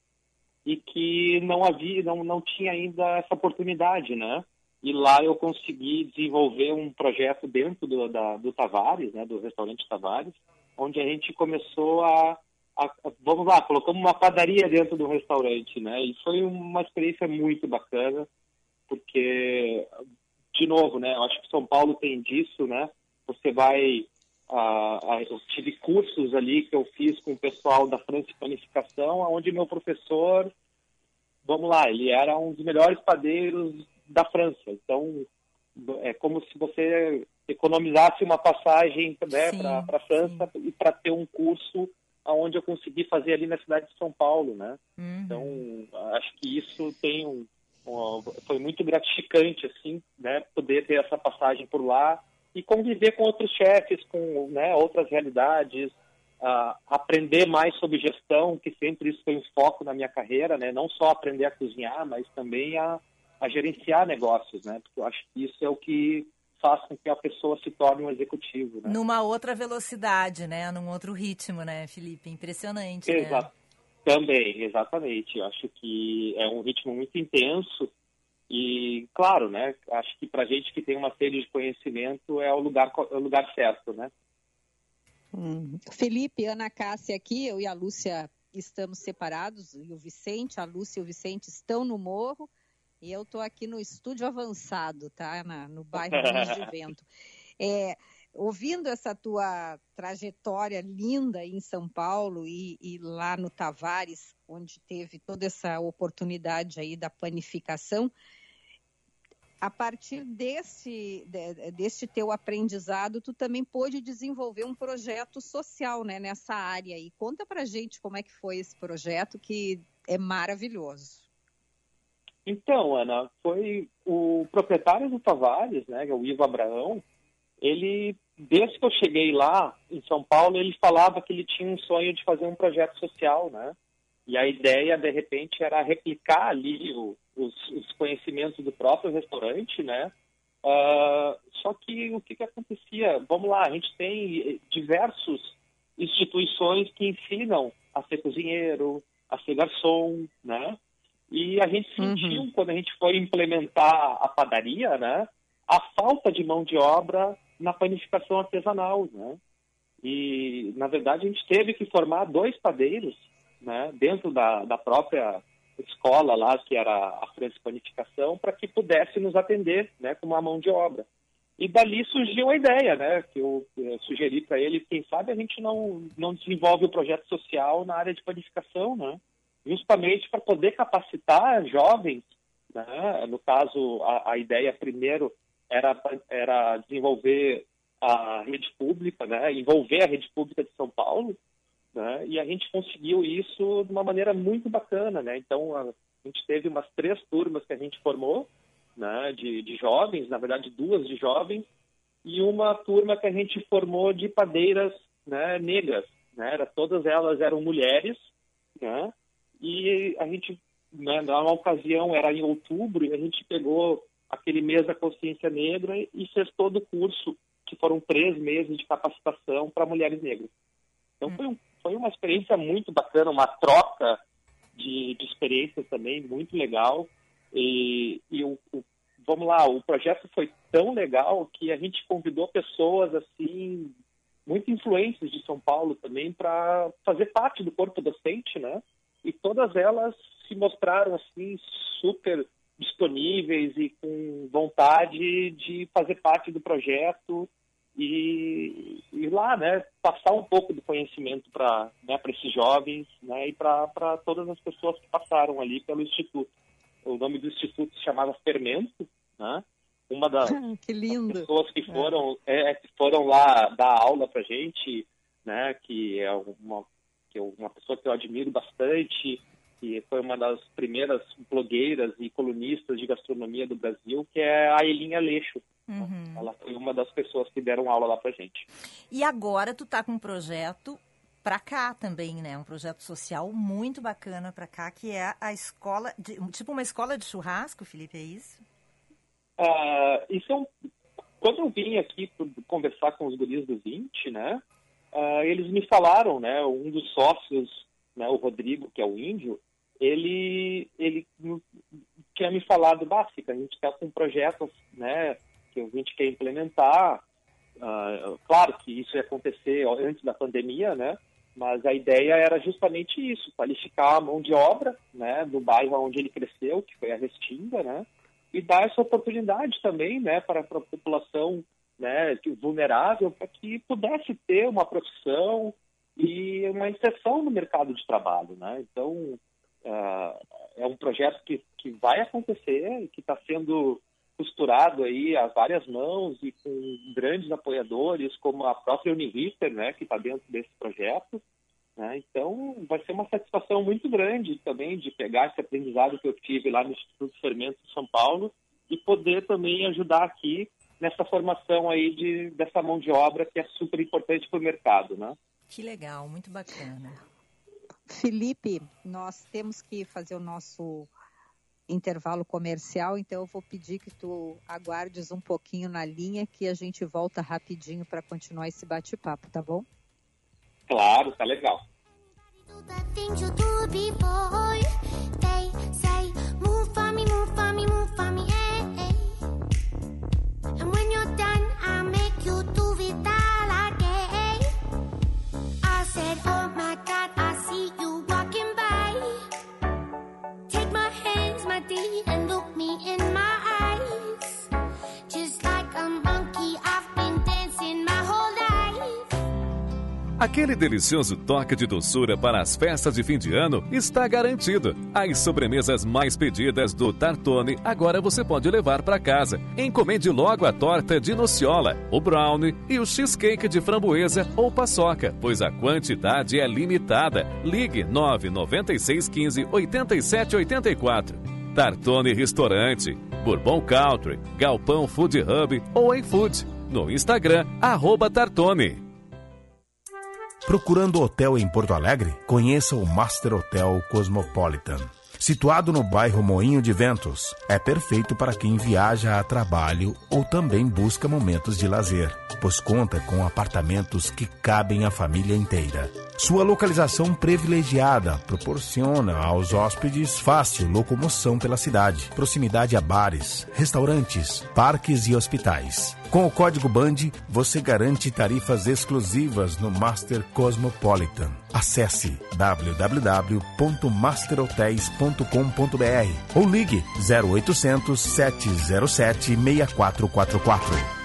e que não havia, não, não tinha ainda essa oportunidade, né? E lá eu consegui desenvolver um projeto dentro do, da, do Tavares, né? Do restaurante Tavares, onde a gente começou a a, vamos lá, colocamos uma padaria dentro do restaurante, né? E foi uma experiência muito bacana, porque, de novo, né? Eu acho que São Paulo tem disso, né? Você vai... Uh, eu tive cursos ali que eu fiz com o pessoal da França Panificação, onde meu professor, vamos lá, ele era um dos melhores padeiros da França. Então, é como se você economizasse uma passagem né, para a França sim. e para ter um curso aonde eu consegui fazer ali na cidade de São Paulo, né? Uhum. Então, acho que isso tem um, um, foi muito gratificante, assim, né? Poder ter essa passagem por lá e conviver com outros chefes, com né, outras realidades, uh, aprender mais sobre gestão, que sempre isso foi um foco na minha carreira, né? Não só aprender a cozinhar, mas também a, a gerenciar negócios, né? Porque eu acho que isso é o que faz com que a pessoa se torne um executivo. Né? Numa outra velocidade, né? Num outro ritmo, né, Felipe? Impressionante, Exato. né? Também, exatamente. Eu acho que é um ritmo muito intenso e, claro, né? Acho que para gente que tem uma sede de conhecimento é o lugar, é o lugar certo, né? Hum. Felipe, Ana Cássia aqui, eu e a Lúcia estamos separados, e o Vicente, a Lúcia e o Vicente estão no morro. E eu estou aqui no estúdio avançado, tá? Na, no bairro de Vento. É, ouvindo essa tua trajetória linda em São Paulo e, e, lá no Tavares, onde teve toda essa oportunidade aí da panificação, a partir desse, desse teu aprendizado, tu também pôde desenvolver um projeto social né, nessa área. E conta pra gente como é que foi esse projeto, que é maravilhoso. Então, Ana, foi o proprietário do Tavares, né, é o Ivo Abraão, ele, desde que eu cheguei lá em São Paulo, ele falava que ele tinha um sonho de fazer um projeto social, né? E a ideia, de repente, era replicar ali o, os, os, conhecimentos do próprio restaurante, né? Uh, só que o que, que acontecia? Vamos lá, a gente tem diversas instituições que ensinam a ser cozinheiro, a ser garçom, né? E a gente sentiu, uhum. quando a gente foi implementar a padaria, né, a falta de mão de obra na panificação artesanal, né? E, na verdade, a gente teve que formar dois padeiros, né, dentro da, da própria escola lá, que era a França Panificação, para que pudesse nos atender, né, com uma mão de obra. E dali surgiu a ideia, né, que eu, eu sugeri para ele, quem sabe a gente não, não desenvolve o projeto social na área de panificação, né? justamente para poder capacitar jovens. Né? No caso, a, a, ideia primeiro era, era desenvolver a rede pública, né? envolver a rede pública de São Paulo, né? e a gente conseguiu isso de uma maneira muito bacana. Né? Então, a, gente teve umas três turmas que a gente formou, né? de, de jovens, na verdade, duas de jovens, e uma turma que a gente formou de padeiras né, negras. Né? Era, todas elas eram mulheres, né? E a gente, né, na ocasião, era em outubro, e a gente pegou aquele mês da consciência negra e fez todo o curso, que foram três meses de capacitação para mulheres negras. Então foi, um, foi uma experiência muito bacana, uma troca de, de experiências também muito legal. E, e o, o, vamos lá, o projeto foi tão legal que a gente convidou pessoas assim muito influentes de São Paulo também para fazer parte do corpo docente, né? e todas elas se mostraram assim super disponíveis e com vontade de fazer parte do projeto e ir lá, né, passar um pouco do conhecimento para né, esses jovens né, e para todas as pessoas que passaram ali pelo Instituto. O nome do Instituto se chamava Fermento, né? Uma das, que das pessoas que foram, é. É, que foram lá dar aula para gente, né, que é uma, que é uma pessoa que eu admiro bastante, que foi uma das primeiras blogueiras e colunistas de gastronomia do Brasil, que é a Elinha Leixo. Uhum. Ela foi uma das pessoas que deram aula lá pra gente. E agora tu tá com um projeto para cá também, né? Um projeto social muito bacana para cá, que é a escola, de, tipo uma escola de churrasco, Felipe, é isso? Uh, isso é um... Quando eu vim aqui conversar com os guris do 20, né? Uh, eles me falaram, né? Um dos sócios, né? O Rodrigo, que é o índio, ele, ele tinha me falado, básica, a gente está com projetos, né? Que a gente quer implementar. Uh, claro que isso ia acontecer antes da pandemia, né? Mas a ideia era justamente isso, qualificar a mão de obra, né? Do bairro onde ele cresceu, que foi a Restinga, né? e dar essa oportunidade também né, para, a população né, vulnerável para que pudesse ter uma profissão e uma inserção no mercado de trabalho. Né? Então, uh, é um projeto que, que vai acontecer e que está sendo costurado aí a várias mãos e com grandes apoiadores, como a própria Uniriter, né, que está dentro desse projeto. Né? Então, vai ser uma satisfação muito grande também de pegar esse aprendizado que eu tive lá no Instituto Fermento de São Paulo e poder também ajudar aqui nessa formação aí de, dessa mão de obra que é super importante para o mercado, né? Que legal, muito bacana. Felipe, nós temos que fazer o nosso intervalo comercial, então eu vou pedir que tu aguardes um pouquinho na linha que a gente volta rapidinho para continuar esse bate-papo, tá bom? Claro, tá legal. Aquele delicioso toque de doçura para as festas de fim de ano está garantido. As sobremesas mais pedidas do Tartone agora você pode levar para casa. Encomende logo a torta de nociola, o brownie e o cheesecake de framboesa ou paçoca, pois a quantidade é limitada. Ligue 996 15 87 84. Tartone Restaurante, Bourbon Country, Galpão Food Hub ou iFood. No Instagram, arroba Tartone. Procurando hotel em Porto Alegre? Conheça o Master Hotel Cosmopolitan. Situado no bairro Moinho de Ventos, é perfeito para quem viaja a trabalho ou também busca momentos de lazer, pois conta com apartamentos que cabem a família inteira. Sua localização privilegiada proporciona aos hóspedes fácil locomoção pela cidade, proximidade a bares, restaurantes, parques e hospitais. Com o código BAND, você garante tarifas exclusivas no Master Cosmopolitan. Acesse www.masterhotels.com.br ou ligue 0800 707 6444.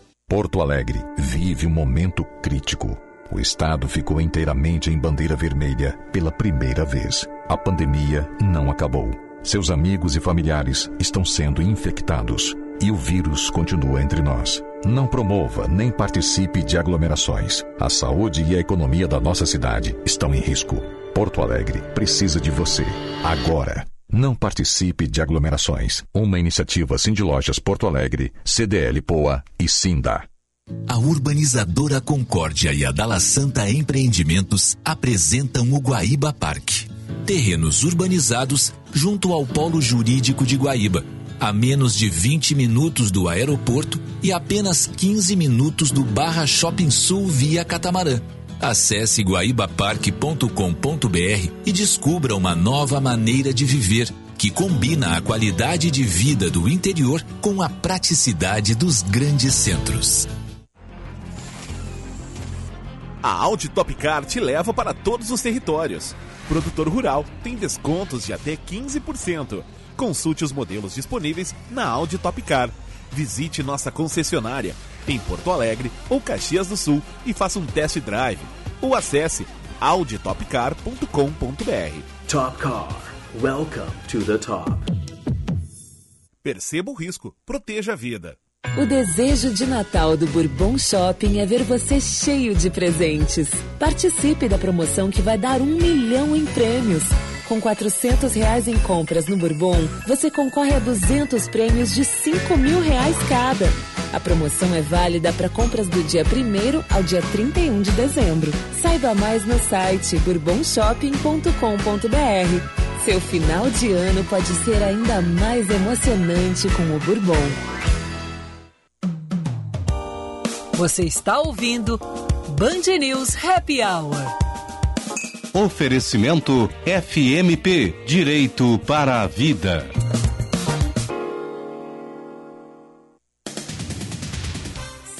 Porto Alegre vive um momento crítico. O estado ficou inteiramente em bandeira vermelha pela primeira vez. A pandemia não acabou. Seus amigos e familiares estão sendo infectados e o vírus continua entre nós. Não promova nem participe de aglomerações. A saúde e a economia da nossa cidade estão em risco. Porto Alegre precisa de você. Agora. Não participe de aglomerações. Uma iniciativa Cindy Lojas Porto Alegre, CDL Poa e Sinda. A urbanizadora Concórdia e a Dala Santa Empreendimentos apresentam o Guaíba Parque. Terrenos urbanizados junto ao Polo Jurídico de Guaíba a menos de 20 minutos do aeroporto e apenas 15 minutos do Barra Shopping Sul via catamarã. Acesse guaibaparque.com.br e descubra uma nova maneira de viver que combina a qualidade de vida do interior com a praticidade dos grandes centros. A Audi Top Car te leva para todos os territórios. Produtor rural tem descontos de até 15%. Consulte os modelos disponíveis na Audi Top Car. Visite nossa concessionária em Porto Alegre ou Caxias do Sul e faça um test drive. Ou acesse auditopcar.com.br. Top Car. Welcome to the top. Perceba o risco, proteja a vida. O desejo de Natal do Bourbon Shopping é ver você cheio de presentes. Participe da promoção que vai dar um milhão em prêmios. Com 400 reais em compras no Bourbon, você concorre a 200 prêmios de 5 mil reais cada. A promoção é válida para compras do dia 1 ao dia 31 de dezembro. Saiba mais no site bourbonshopping.com.br. Seu final de ano pode ser ainda mais emocionante com o Bourbon. Você está ouvindo Band News Happy Hour. Oferecimento FMP Direito para a Vida.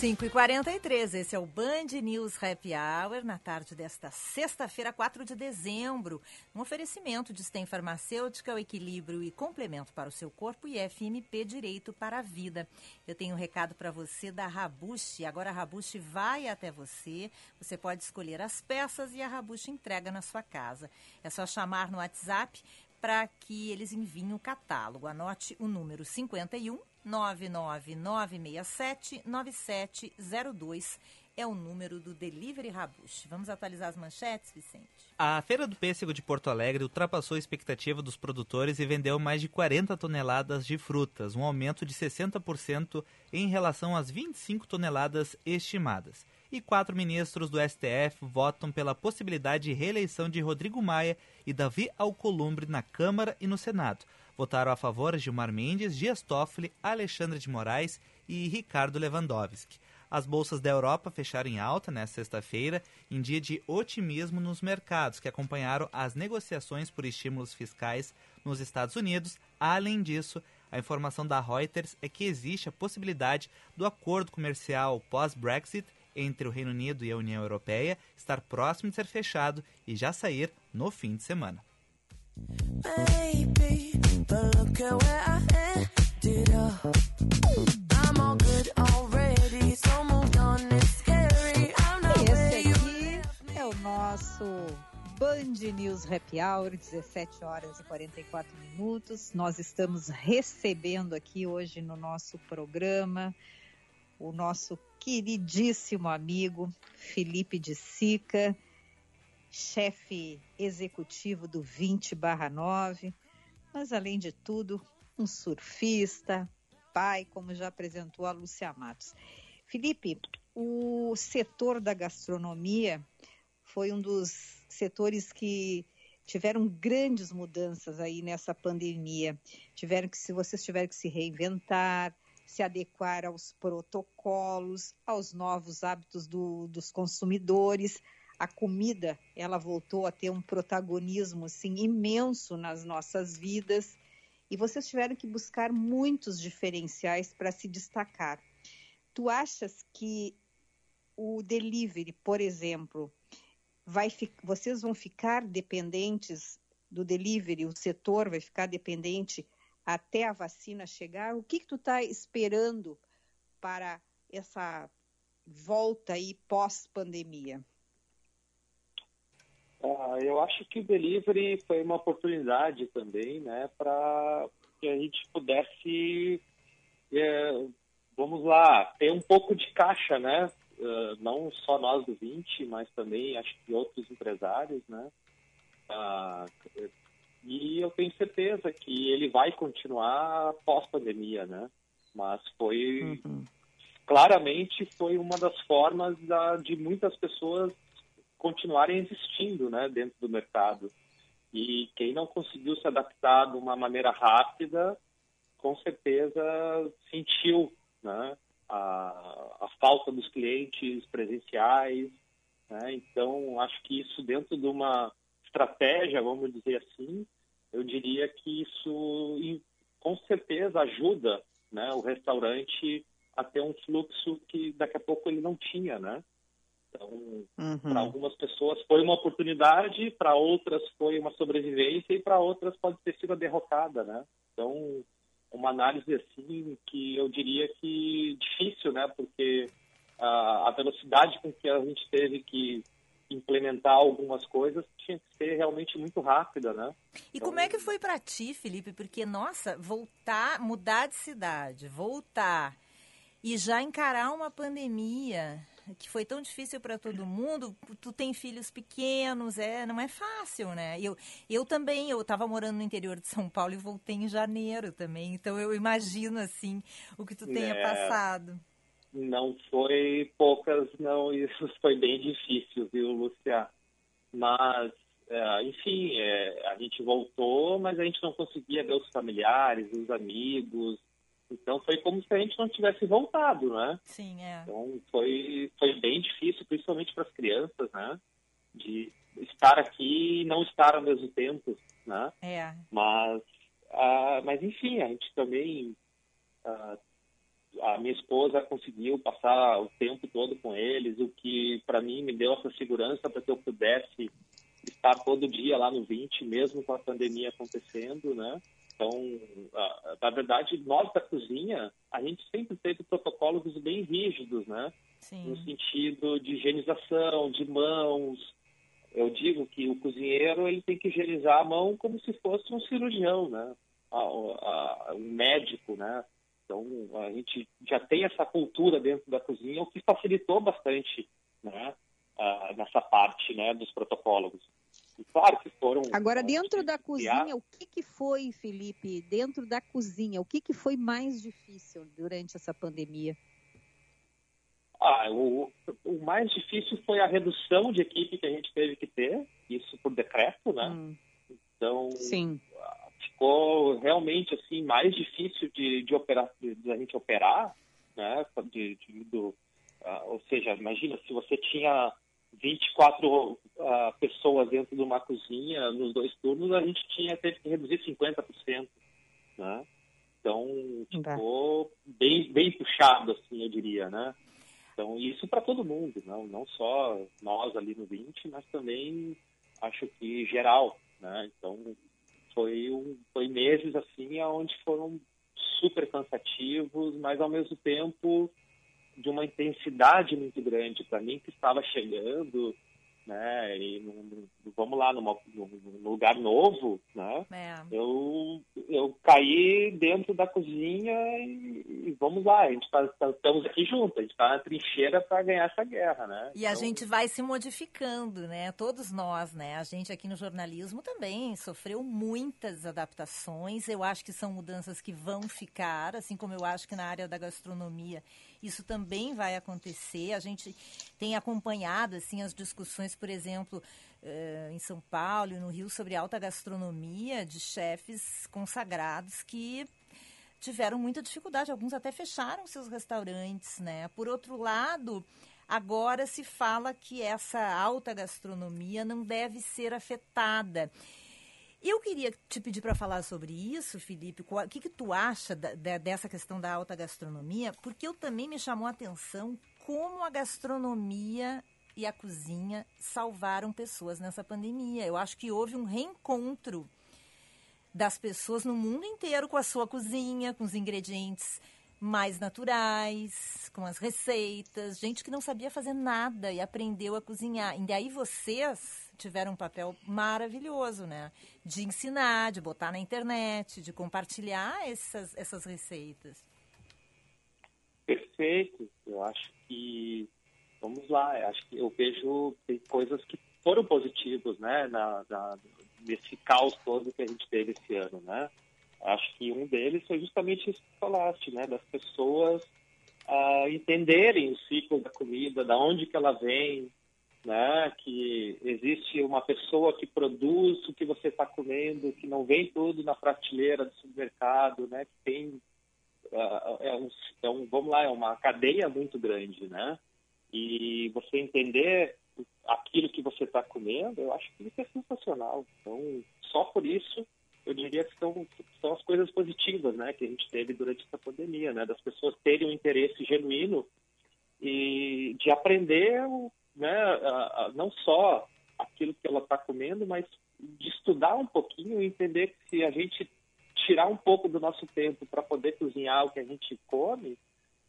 5 e 43 esse é o Band News Happy Hour, na tarde desta sexta-feira, 4 de dezembro. Um oferecimento de STEM Farmacêutica, o equilíbrio e complemento para o seu corpo e FMP Direito para a Vida. Eu tenho um recado para você da Rabushi. Agora a Rabushi vai até você. Você pode escolher as peças e a Rabushi entrega na sua casa. É só chamar no WhatsApp para que eles enviem o catálogo. Anote o número 51 999679702 é o número do Delivery Rabush. Vamos atualizar as manchetes, Vicente? A Feira do Pêssego de Porto Alegre ultrapassou a expectativa dos produtores e vendeu mais de 40 toneladas de frutas, um aumento de 60% em relação às 25 toneladas estimadas. E quatro ministros do STF votam pela possibilidade de reeleição de Rodrigo Maia e Davi Alcolumbre na Câmara e no Senado. Votaram a favor Gilmar Mendes, Dias Toffoli, Alexandre de Moraes e Ricardo Lewandowski. As bolsas da Europa fecharam em alta nesta sexta-feira, em dia de otimismo nos mercados que acompanharam as negociações por estímulos fiscais nos Estados Unidos. Além disso, a informação da Reuters é que existe a possibilidade do acordo comercial pós-Brexit entre o Reino Unido e a União Europeia estar próximo de ser fechado e já sair no fim de semana. Baby, Esse aqui é o nosso Band News Happy Hour, 17 horas e 44 minutos. Nós estamos recebendo aqui hoje no nosso programa o nosso queridíssimo amigo Felipe de Sica, chefe executivo do 20 9, mas além de tudo, um surfista, pai, como já apresentou a Lúcia Matos. Felipe, o setor da gastronomia foi um dos setores que tiveram grandes mudanças aí nessa pandemia. Tiveram que, se vocês tiveram que se reinventar, se adequar aos protocolos, aos novos hábitos do, dos consumidores. A comida, ela voltou a ter um protagonismo assim, imenso nas nossas vidas e vocês tiveram que buscar muitos diferenciais para se destacar. Tu achas que o delivery, por exemplo, vai vocês vão ficar dependentes do delivery, o setor vai ficar dependente até a vacina chegar? O que, que tu está esperando para essa volta aí pós-pandemia? Ah, eu acho que o delivery foi uma oportunidade também, né, para que a gente pudesse, é, vamos lá, ter um pouco de caixa, né, uh, não só nós do 20, mas também acho que outros empresários, né, uh, e eu tenho certeza que ele vai continuar pós-pandemia, né? Mas foi uhum. claramente foi uma das formas da, de muitas pessoas continuarem existindo, né, dentro do mercado. E quem não conseguiu se adaptar de uma maneira rápida com certeza sentiu né, a, a falta dos clientes presenciais. Né? Então, acho que isso dentro de uma estratégia, vamos dizer assim, eu diria que isso com certeza ajuda né, o restaurante a ter um fluxo que daqui a pouco ele não tinha, né? Então, uhum. para algumas pessoas foi uma oportunidade, para outras foi uma sobrevivência e para outras pode ter sido a derrocada, né? Então, uma análise assim que eu diria que difícil, né? Porque a, a velocidade com que a gente teve que implementar algumas coisas tinha que ser realmente muito rápida, né? E então... como é que foi para ti, Felipe? Porque nossa, voltar, mudar de cidade, voltar e já encarar uma pandemia que foi tão difícil para todo mundo. Tu tem filhos pequenos, é, não é fácil, né? Eu, eu também, eu estava morando no interior de São Paulo e voltei em janeiro também. Então eu imagino assim o que tu tenha é, passado. Não foi poucas, não. Isso foi bem difícil, viu, Lucia? Mas é, enfim, é, a gente voltou, mas a gente não conseguia ver os familiares, os amigos, então foi como se a gente não tivesse voltado, né? Sim, é. Então foi, foi bem difícil, principalmente para as crianças, né? De estar aqui e não estar ao mesmo tempo, né? É. Mas, uh, mas enfim, a gente também... Uh, a minha esposa conseguiu passar o tempo todo com eles, o que para mim me deu essa segurança para que eu pudesse estar todo dia lá no 20, mesmo com a pandemia acontecendo, né? Então, na verdade, nós da cozinha, a gente sempre teve protocolos bem rígidos, né? Sim. No sentido de higienização, de mãos. Eu digo que o cozinheiro ele tem que higienizar a mão como se fosse um cirurgião, né? um médico, né? Então, a gente já tem essa cultura dentro da cozinha, o que facilitou bastante, né? nessa parte, né, dos protocolos. Claro que foram. Agora, dentro da cozinha, o que, que foi, Felipe? Dentro da cozinha, o que, que foi mais difícil durante essa pandemia? Ah, o, o mais difícil foi a redução de equipe que a gente teve que ter, isso por decreto, né? Hum. Então, Sim. ficou realmente assim mais difícil de, de operar, de, de a gente operar, né? De, de do, uh, ou seja, imagina se você tinha 24 uh, ah, pessoas dentro de uma cozinha nos dois turnos, a gente tinha teve que reduzir 50%, né? Então, ficou bem, bem puxado, assim, eu diria, né? Então, isso para todo mundo, não, não só nós ali no 20, mas também acho que geral, né? Então, foi, um, foi meses, assim, onde foram super cansativos, mas ao mesmo tempo de uma intensidade muito grande para mim que estava chegando, né? E vamos lá numa, num lugar novo, né? É. Eu eu caí dentro da cozinha e vamos lá, a gente tá, tá, estamos aqui juntos, a gente está na trincheira para ganhar essa guerra, né? E então... a gente vai se modificando, né? Todos nós, né? A gente aqui no jornalismo também sofreu muitas adaptações. Eu acho que são mudanças que vão ficar, assim como eu acho que na área da gastronomia isso também vai acontecer. A gente tem acompanhado assim as discussões, por exemplo, eh, em São Paulo e no Rio sobre alta gastronomia de chefes consagrados que tiveram muita dificuldade, alguns até fecharam seus restaurantes, né? Por outro lado, agora se fala que essa alta gastronomia não deve ser afetada. Eu queria te pedir para falar sobre isso, Felipe. O que, que tu acha da, da, dessa questão da alta gastronomia? Porque eu também me chamou a atenção como a gastronomia e a cozinha salvaram pessoas nessa pandemia. Eu acho que houve um reencontro das pessoas no mundo inteiro com a sua cozinha, com os ingredientes mais naturais, com as receitas, gente que não sabia fazer nada e aprendeu a cozinhar. E aí vocês tiveram um papel maravilhoso, né? De ensinar, de botar na internet, de compartilhar essas, essas receitas. Perfeito. Eu acho que vamos lá. Eu acho que eu vejo coisas que foram positivas, né? Na, na, nesse caos todo que a gente teve esse ano, né? Acho que um deles foi justamente isso que falaste, né? Das pessoas uh, entenderem o ciclo da comida, da onde que ela vem, né? Que existe uma pessoa que produz o que você está comendo, que não vem tudo na prateleira do supermercado, né? Que tem uh, é, um, é um, vamos lá, é uma cadeia muito grande, né? E você entender aquilo que você está comendo, eu acho que isso é sensacional. Então, só por isso, eu diria que são, são as coisas positivas, né? Que a gente teve durante essa pandemia, né? Das pessoas terem um interesse genuíno e de aprender né, não só aquilo que ela está comendo, mas de estudar um pouquinho e entender que se a gente tirar um pouco do nosso tempo para poder cozinhar o que a gente come,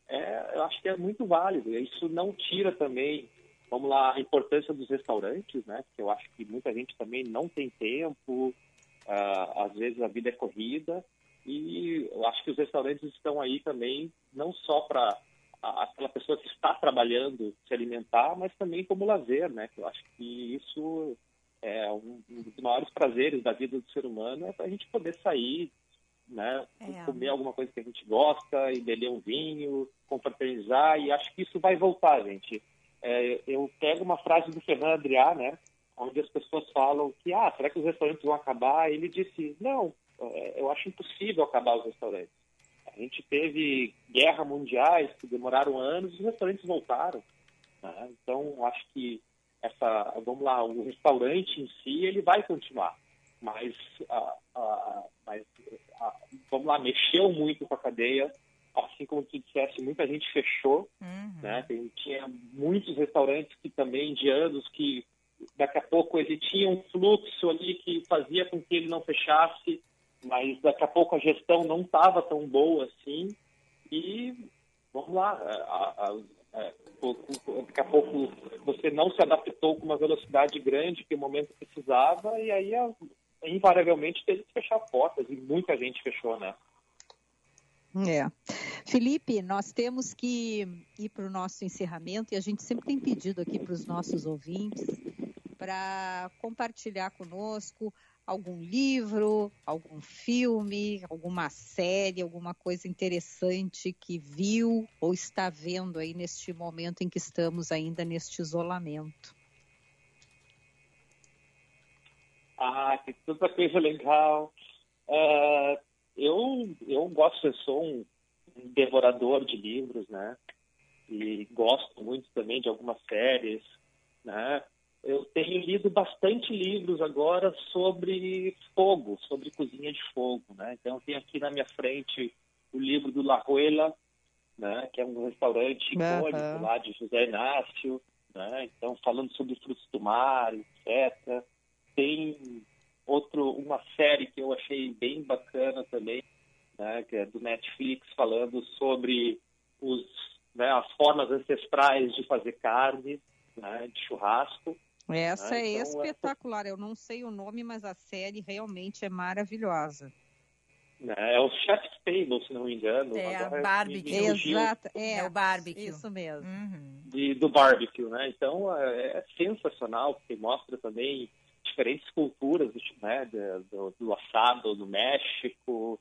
é, eu acho que é muito válido. Isso não tira também, vamos lá, a importância dos restaurantes, né? Porque eu acho que muita gente também não tem tempo, uh, às vezes a vida é corrida, e eu acho que os restaurantes estão aí também não só para aquela pessoa que está trabalhando se alimentar, mas também como lazer, né? Eu acho que isso é um, um dos maiores prazeres da vida do ser humano é a gente poder sair, né? É. Comer alguma coisa que a gente gosta, e beber um vinho, confraternizar, e acho que isso vai voltar, gente. É, eu pego uma frase do Fernando Adrià, né? Onde as pessoas falam que, ah, será que os restaurantes vão acabar? Ele disse, não, é, eu acho impossível acabar os restaurantes a gente teve guerra mundiais que demoraram anos e os restaurantes voltaram. Né? Então, acho que essa, vamos lá, o restaurante em si ele vai continuar, mas, mas vamos lá, mexeu muito com a cadeia, assim como tu disseste, muita gente fechou, uhum. né? Tinha muitos restaurantes que também de anos que daqui a pouco ele tinha um fluxo ali que fazia com que ele não fechasse mas daqui a pouco a gestão não estava tão boa assim e vamos lá, a, a, a, daqui a pouco você não se adaptou com uma velocidade grande que o momento precisava e aí invariavelmente teve que fechar portas e muita gente fechou, né? É. Felipe, nós temos que ir para o nosso encerramento e a gente sempre tem pedido aqui para os nossos ouvintes para compartilhar conosco algum livro, algum filme, alguma série, alguma coisa interessante que viu ou está vendo aí neste momento em que estamos ainda neste isolamento? Ah, tem tanta coisa legal. Uh, eu, eu gosto, eu sou um, um devorador de livros, né? E gosto muito também de algumas séries, né? eu tenho lido bastante livros agora sobre fogo, sobre cozinha de fogo, né? Então tem aqui na minha frente o livro do La Ruela, né? Que é um restaurante icônico uhum. lá de José Inácio, né? Então falando sobre frutos do mar, etc. Tem outro, uma série que eu achei bem bacana também, né? Que é do Netflix falando sobre os, né, as formas ancestrais de fazer carne, né? De churrasco. Essa né? é então, espetacular. Eu não sei o nome, mas a série realmente é maravilhosa. É, é o Chef's Table, se não me engano. É a barbecue. Exato, é, é, o barbecue. Isso mesmo. Uhum. De, do barbecue, né? Então é, é, sensacional, porque mostra também diferentes culturas né, do, do assado no México,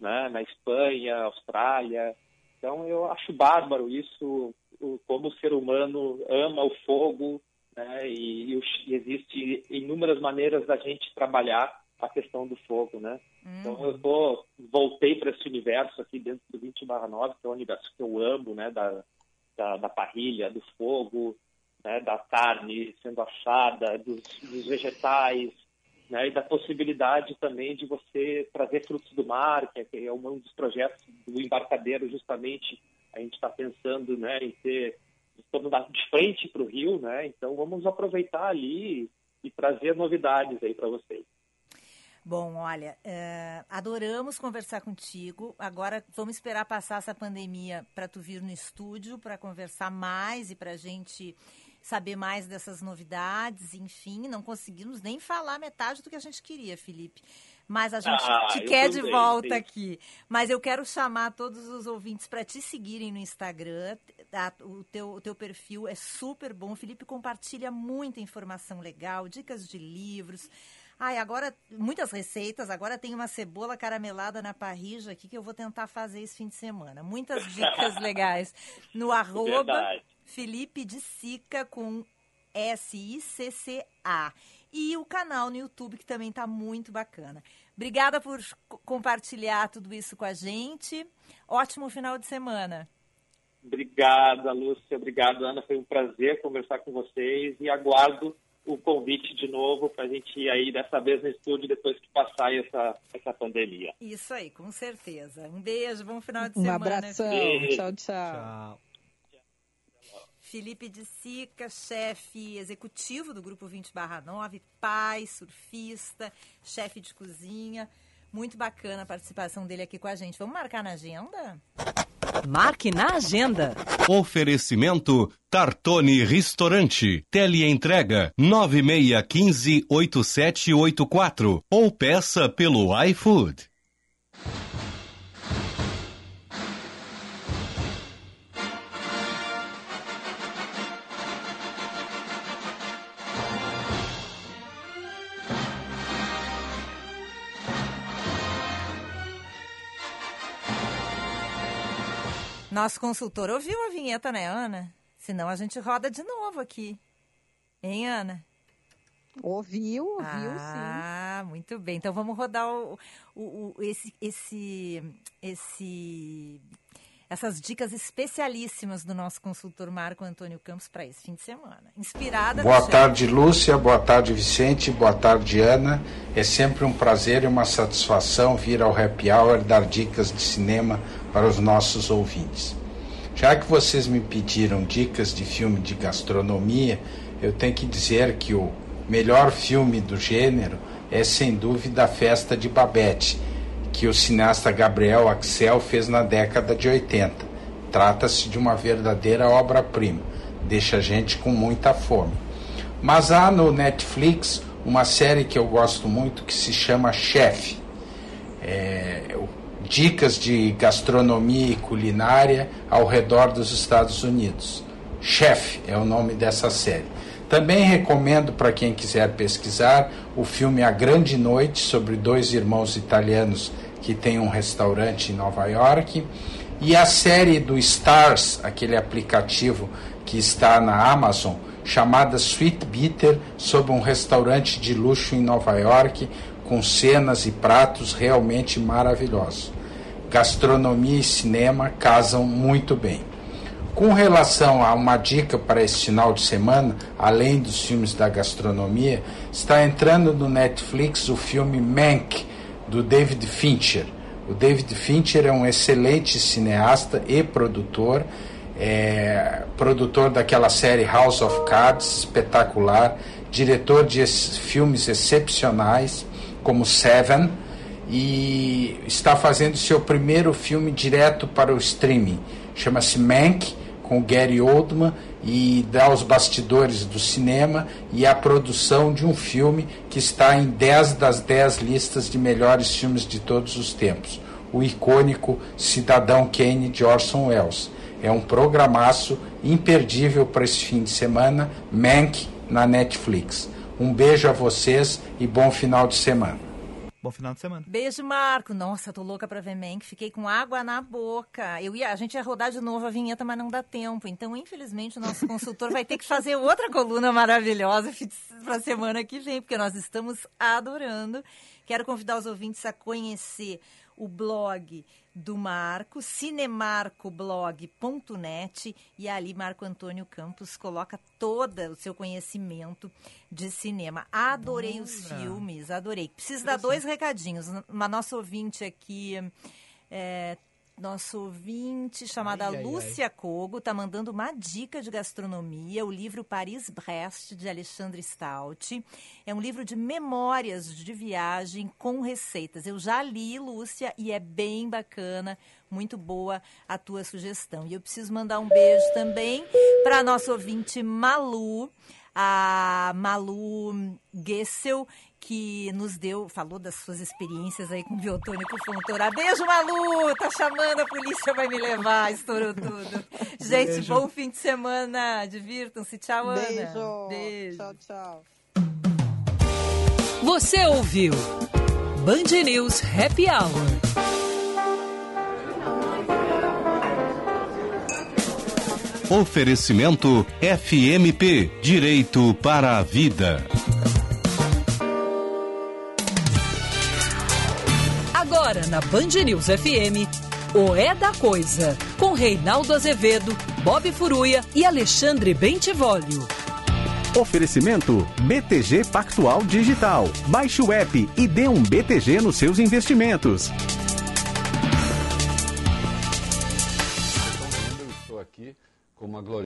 né, na Espanha, Austrália. Então eu acho bárbaro isso, como o ser humano ama o fogo, né? E, e, existe inúmeras maneiras da gente trabalhar a questão do fogo, né? Então eu tô, voltei para esse universo aqui dentro do 20 9, que é um universo que eu amo, né? Da, da, da parrilha, do fogo, né? da carne sendo assada, dos, dos vegetais, né? E da possibilidade também de você trazer frutos do mar, que é, é um dos projetos do embarcadeiro, justamente a gente está pensando, né? Em ter estamos de frente para o Rio, né? Então vamos aproveitar ali e trazer novidades aí para vocês. Bom, olha, uh, adoramos conversar contigo. Agora vamos esperar passar essa pandemia para tu vir no estúdio para conversar mais e para a gente saber mais dessas novidades. Enfim, não conseguimos nem falar metade do que a gente queria, Felipe mas a gente ah, te quer de volta sim. aqui. Mas eu quero chamar todos os ouvintes para te seguirem no Instagram. O teu, o teu perfil é super bom. O Felipe compartilha muita informação legal, dicas de livros. Ai, agora, muitas receitas. Agora tem uma cebola caramelada na parrija aqui que eu vou tentar fazer esse fim de semana. Muitas dicas legais no arroba Felipe de Sica com S-I-C-C-A. E o canal no YouTube, que também está muito bacana. Obrigada por compartilhar tudo isso com a gente. Ótimo final de semana. Obrigada, Lúcia. Obrigado, Ana. Foi um prazer conversar com vocês e aguardo o convite de novo para a gente ir aí dessa vez no estúdio depois que passar essa, essa pandemia. Isso aí, com certeza. Um beijo, bom final de um semana. Um abração. Beijo. Tchau, tchau. Tchau. Felipe de Sica, chefe executivo do Grupo 20 9, pai, surfista, chefe de cozinha. Muito bacana a participação dele aqui com a gente. Vamos marcar na agenda? Marque na agenda. Oferecimento Tartone Restaurante. Teleentrega 9615 8784 ou peça pelo iFood. Nosso consultor ouviu a vinheta, né, Ana? Senão a gente roda de novo aqui. Hein, Ana? Ouviu, ouviu, ah, sim. muito bem. Então vamos rodar o, o, o, esse, esse, esse, essas dicas especialíssimas do nosso consultor Marco Antônio Campos para esse fim de semana. Inspirada. Boa tarde, Lúcia. Boa tarde, Vicente. Boa tarde, Ana. É sempre um prazer e uma satisfação vir ao Happy Hour dar dicas de cinema para os nossos ouvintes. Já que vocês me pediram dicas de filme de gastronomia, eu tenho que dizer que o melhor filme do gênero é sem dúvida a Festa de Babette, que o cineasta Gabriel Axel fez na década de 80. Trata-se de uma verdadeira obra-prima, deixa a gente com muita fome. Mas há no Netflix uma série que eu gosto muito que se chama Chef. É, dicas de gastronomia e culinária ao redor dos Estados Unidos. Chef é o nome dessa série. Também recomendo para quem quiser pesquisar o filme A Grande Noite sobre dois irmãos italianos que têm um restaurante em Nova York e a série do Stars, aquele aplicativo que está na Amazon, chamada Sweet Bitter, sobre um restaurante de luxo em Nova York com cenas e pratos realmente maravilhosos. Gastronomia e cinema casam muito bem. Com relação a uma dica para esse final de semana, além dos filmes da gastronomia, está entrando no Netflix o filme Mank, do David Fincher. O David Fincher é um excelente cineasta e produtor, é, produtor daquela série House of Cards, espetacular, diretor de filmes excepcionais, como Seven, e está fazendo seu primeiro filme direto para o streaming. Chama-se Mank, com Gary Oldman, e dá os bastidores do cinema e a produção de um filme que está em 10 das 10 listas de melhores filmes de todos os tempos. O icônico Cidadão Kane de Orson Welles. É um programaço imperdível para esse fim de semana, Mank na Netflix. Um beijo a vocês e bom final de semana. Bom final de semana. Beijo, Marco. Nossa, tô louca pra ver Mank. Fiquei com água na boca. Eu ia, a gente ia rodar de novo a vinheta, mas não dá tempo. Então, infelizmente, o nosso consultor vai ter que fazer outra coluna maravilhosa pra semana que vem, porque nós estamos adorando. Quero convidar os ouvintes a conhecer o blog do Marco, cinemarcoblog.net, e ali Marco Antônio Campos coloca todo o seu conhecimento de cinema. Adorei Boa. os filmes, adorei. Preciso dar dois recadinhos. Uma nossa ouvinte aqui. É, nosso ouvinte chamada ai, Lúcia ai. Cogo está mandando uma dica de gastronomia, o livro Paris-Brest, de Alexandre Stout. É um livro de memórias de viagem com receitas. Eu já li, Lúcia, e é bem bacana, muito boa a tua sugestão. E eu preciso mandar um beijo também para nosso ouvinte Malu, a Malu Gessel, que nos deu, falou das suas experiências aí com biotônico Fontoura. Beijo, Malu! Tá chamando, a polícia vai me levar, estourou tudo. Gente, Beijo. bom fim de semana. Divirtam-se. Tchau, Ana. Beijo. Beijo. Tchau, tchau. Você ouviu Band News Happy Hour. Oferecimento FMP Direito para a Vida. Na Band News FM, o É da Coisa, com Reinaldo Azevedo, Bob Furuia e Alexandre Bentivolio. Oferecimento BTG Pactual Digital. Baixe o app e dê um BTG nos seus investimentos. Estou aqui com uma glória.